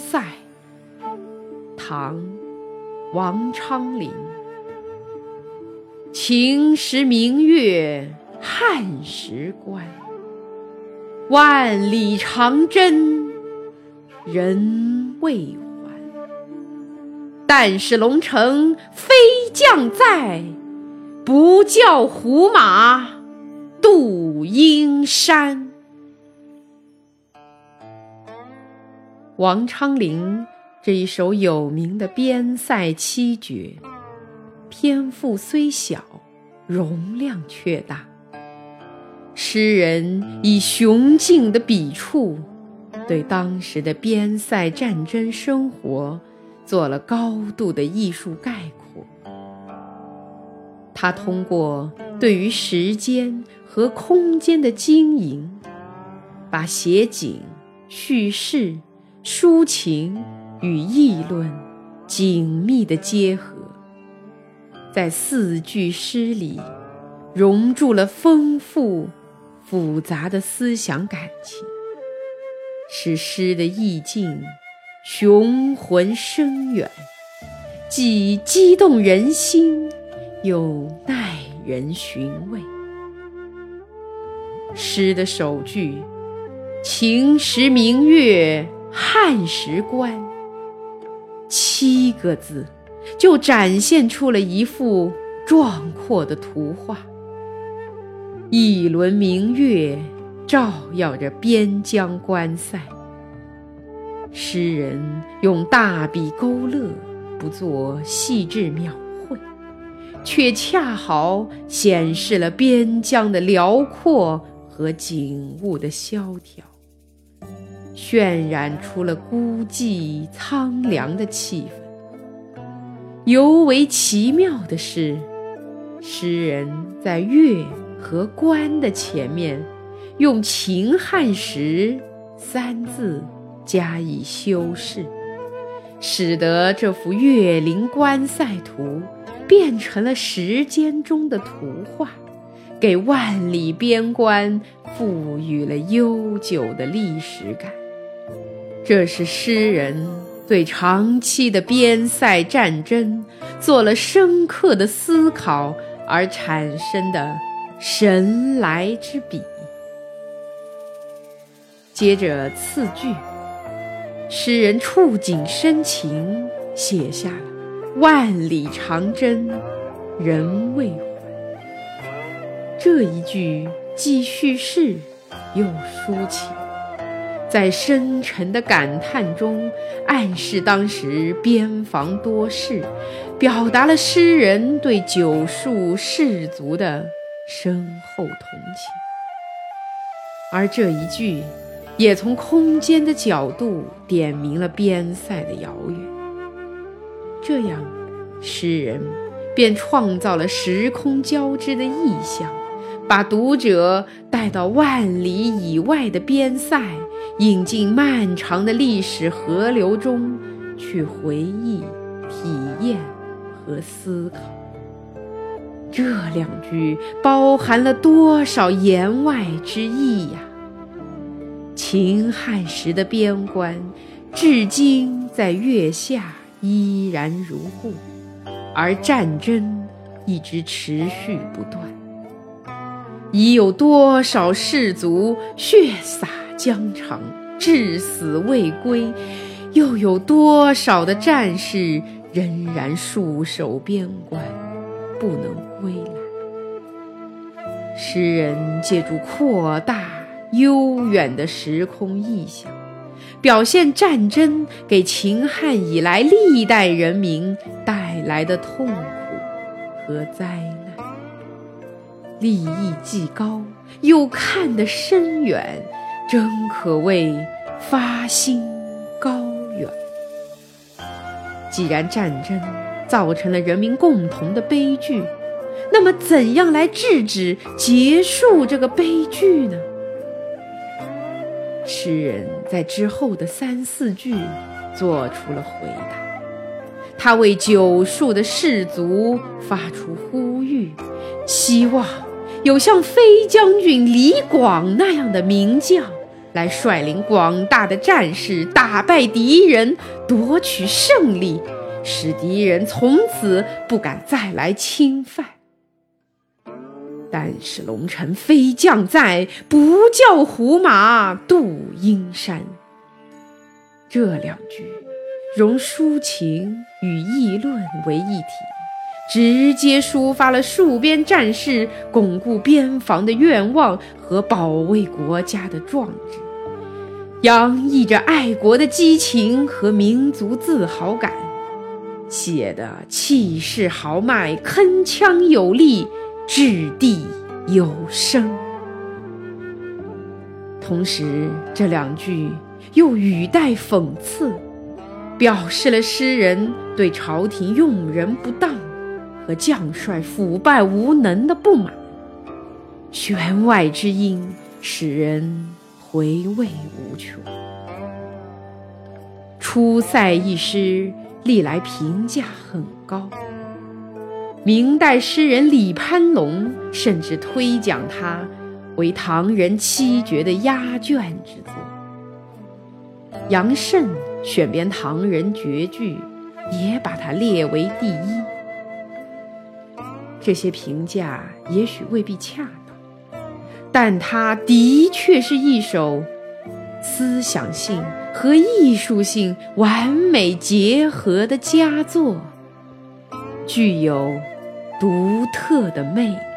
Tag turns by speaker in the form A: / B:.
A: 塞，唐·王昌龄。晴时明月汉时关，万里长征人未还。但使龙城飞将在，不教胡马度阴山。王昌龄这一首有名的边塞七绝，篇幅虽小，容量却大。诗人以雄劲的笔触，对当时的边塞战争生活做了高度的艺术概括。他通过对于时间和空间的经营，把写景、叙事。抒情与议论紧密的结合，在四句诗里融入了丰富复杂的思想感情，使诗的意境雄浑深远，既激动人心，又耐人寻味。诗的首句“秦时明月”。汉时关，七个字就展现出了一幅壮阔的图画。一轮明月照耀着边疆关塞，诗人用大笔勾勒，不做细致描绘，却恰好显示了边疆的辽阔和景物的萧条。渲染出了孤寂苍凉的气氛。尤为奇妙的是，诗人在“月”和“关”的前面，用“秦汉时”三字加以修饰，使得这幅月临关塞图变成了时间中的图画，给万里边关赋予了悠久的历史感。这是诗人对长期的边塞战争做了深刻的思考而产生的神来之笔。接着次句，诗人触景生情，写下了“万里长征人未还”这一句，既叙事又抒情。在深沉的感叹中，暗示当时边防多事，表达了诗人对九戍士卒的深厚同情。而这一句，也从空间的角度点明了边塞的遥远。这样，诗人便创造了时空交织的意象，把读者带到万里以外的边塞。引进漫长的历史河流中去回忆、体验和思考。这两句包含了多少言外之意呀！秦汉时的边关，至今在月下依然如故，而战争一直持续不断。已有多少士卒血洒？疆场至死未归，又有多少的战士仍然戍守边关，不能归来？诗人借助扩大悠远的时空意象，表现战争给秦汉以来历代人民带来的痛苦和灾难，立意既高，又看得深远。真可谓发心高远。既然战争造成了人民共同的悲剧，那么怎样来制止、结束这个悲剧呢？诗人在之后的三四句做出了回答。他为九数的士卒发出呼吁，希望有像飞将军李广那样的名将，来率领广大的战士打败敌人，夺取胜利，使敌人从此不敢再来侵犯。但是龙城飞将在，不教胡马度阴山。这两句融抒情与议论为一体。直接抒发了戍边战士巩固边防的愿望和保卫国家的壮志，洋溢着爱国的激情和民族自豪感，写得气势豪迈、铿锵有力、掷地有声。同时，这两句又语带讽刺，表示了诗人对朝廷用人不当。和将帅腐败无能的不满，弦外之音使人回味无穷。《出塞》一诗历来评价很高，明代诗人李攀龙甚至推讲它为唐人七绝的压卷之作。杨慎选编唐人绝句，也把它列为第一。这些评价也许未必恰当，但它的确是一首思想性和艺术性完美结合的佳作，具有独特的魅力。